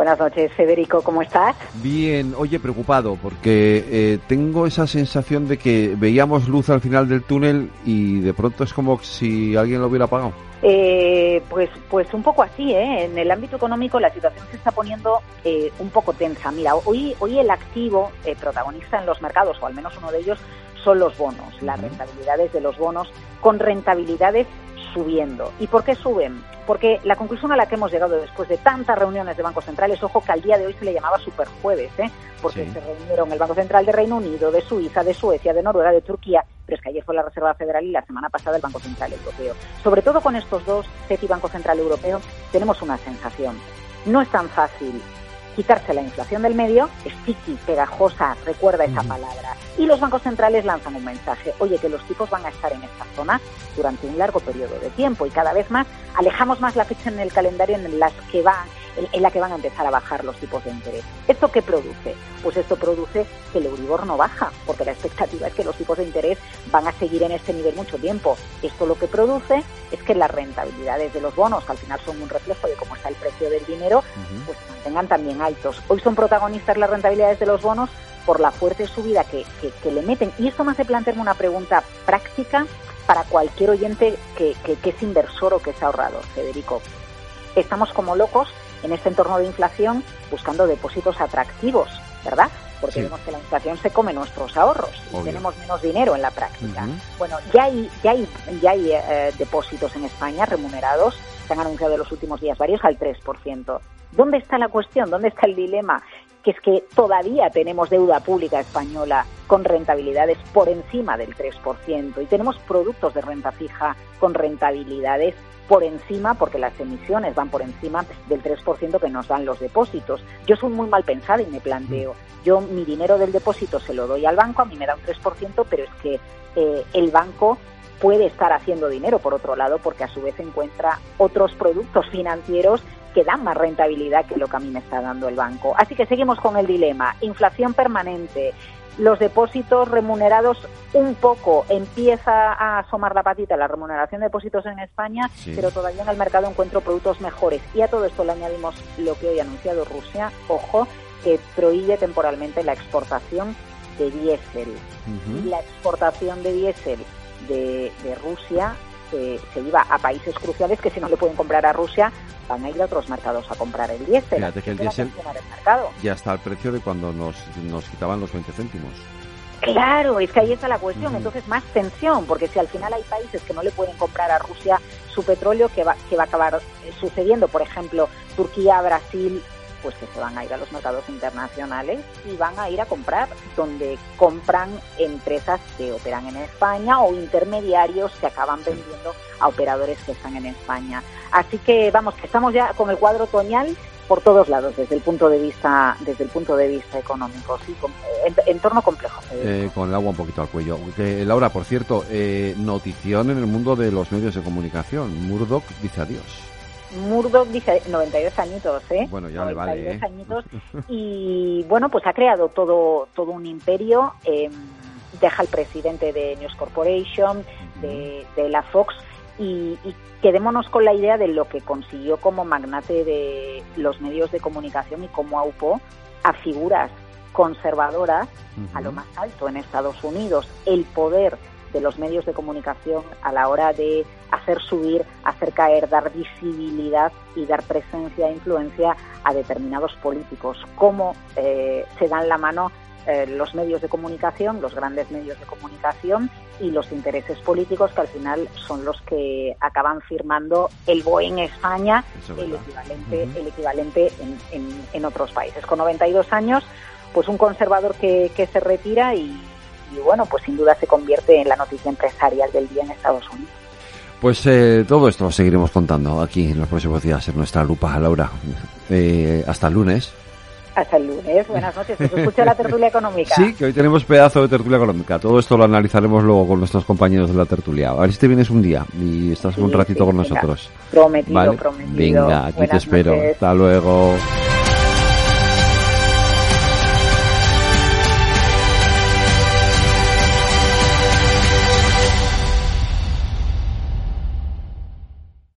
Buenas noches, Federico, ¿cómo estás? Bien, oye, preocupado porque eh, tengo esa sensación de que veíamos luz al final del túnel y de pronto es como si alguien lo hubiera apagado. Eh, pues, pues un poco así, ¿eh? En el ámbito económico la situación se está poniendo eh, un poco tensa. Mira, hoy, hoy el activo eh, protagonista en los mercados, o al menos uno de ellos, son los bonos, las rentabilidades de los bonos, con rentabilidades subiendo. ¿Y por qué suben? Porque la conclusión a la que hemos llegado después de tantas reuniones de bancos centrales, ojo que al día de hoy se le llamaba superjueves, ¿eh? porque Sí. se reunieron el Banco Central de Reino Unido, de Suiza, de Suecia, de Noruega, de Turquía, pero es que ayer fue la Reserva Federal y la semana pasada el Banco Central Europeo. Sobre todo con estos dos, FED y Banco Central Europeo, tenemos una sensación. No es tan fácil quitarse la inflación del medio, sticky, pegajosa, recuerda esa palabra. Y los bancos centrales lanzan un mensaje, oye, que los tipos van a estar en esta zona durante un largo periodo de tiempo y cada vez más alejamos más la fecha en el calendario en las que va en, la que van a empezar a bajar los tipos de interés. ¿Esto qué produce? Pues esto produce que el Euribor no baja, porque la expectativa es que los tipos de interés van a seguir en este nivel mucho tiempo. Esto lo que produce es que las rentabilidades de los bonos, que al final son un reflejo de cómo está el precio del dinero, pues se mantengan también altos. Hoy son protagonistas las rentabilidades de los bonos por la fuerte subida que, que- que le meten. Y esto me hace plantearme una pregunta práctica para cualquier oyente que, que- que es inversor o que es ahorrador, Federico. Estamos como locos en este entorno de inflación buscando depósitos atractivos, ¿verdad? Porque Sí. vemos que la inflación se come nuestros ahorros y tenemos menos dinero en la práctica. Bueno, ya hay, ya hay, ya hay eh, depósitos en España remunerados, se han anunciado en los últimos días varios al 3%. ¿Dónde está la cuestión? ¿Dónde está el dilema? Que es que todavía tenemos deuda pública española con rentabilidades por encima del 3% y tenemos productos de renta fija con rentabilidades por encima, porque las emisiones van por encima del 3% que nos dan los depósitos. Yo soy muy mal pensada y me planteo, yo mi dinero del depósito se lo doy al banco, a mí me da un 3%, pero es que eh, el banco puede estar haciendo dinero por otro lado porque a su vez encuentra otros productos financieros que dan más rentabilidad que lo que a mí me está dando el banco. Así que seguimos con el dilema. Inflación permanente, los depósitos remunerados un poco, empieza a asomar la patita la remuneración de depósitos en España, Sí. pero todavía en el mercado encuentro productos mejores. Y a todo esto le añadimos lo que hoy ha anunciado Rusia, ojo, que prohíbe temporalmente la exportación de diésel la exportación de diésel de, de Rusia se, se iba a países cruciales que si no le pueden comprar a Rusia van a ir a otros mercados a comprar el diésel. Fíjate que el diésel-. Ya está al precio de cuando nos, nos quitaban los 20 céntimos. Claro, es que ahí está la cuestión. Ujú. Entonces, más tensión, porque si al final hay países que no le pueden comprar a Rusia su petróleo, que va, que va a acabar eh, sucediendo? Por ejemplo, Turquía, Brasil, pues que se van a ir a los mercados internacionales y van a ir a comprar donde compran empresas que operan en España o intermediarios que acaban vendiendo a operadores que están en España. Así que vamos, que estamos ya con el cuadro otoñal por todos lados desde el punto de vista desde el punto de vista económico sí con- en- entorno complejo. Eh, con el agua un poquito al cuello. Laura, por cierto, eh, notición en el mundo de los medios de comunicación. Murdoch dice adiós. Murdoch dice 92 añitos, ¿eh? Bueno, ya le vale, 92 ¿eh? añitos. Y bueno, pues ha creado todo, todo un imperio. eh, deja al presidente de News Corporation, de, de la Fox, y, y quedémonos con la idea de lo que consiguió como magnate de los medios de comunicación y cómo aupó a figuras conservadoras a lo más alto en Estados Unidos. El poder de los medios de comunicación a la hora de hacer subir, hacer caer, dar visibilidad y dar presencia e influencia a determinados políticos. Cómo eh, se dan la mano eh, los medios de comunicación, los grandes medios de comunicación y los intereses políticos que al final son los que acaban firmando el BOE en España, es el equivalente, el equivalente en, en- en otros países. Con 92 años, pues un conservador que, que se retira y, y, bueno, pues sin duda se convierte en la noticia empresarial del día en Estados Unidos. Pues eh, todo esto lo seguiremos contando aquí en los próximos días en nuestra lupa, Laura. Eh, hasta el lunes. Hasta el lunes. Buenas noches. Que se escucha la tertulia económica. Sí, que hoy tenemos pedazo de tertulia económica. Todo esto lo analizaremos luego con nuestros compañeros de la tertulia. A ver si te vienes un día y estás Sí, un ratito sí, con venga. nosotros. Prometido, ¿Vale? prometido. Venga, aquí te espero. noches. Hasta luego.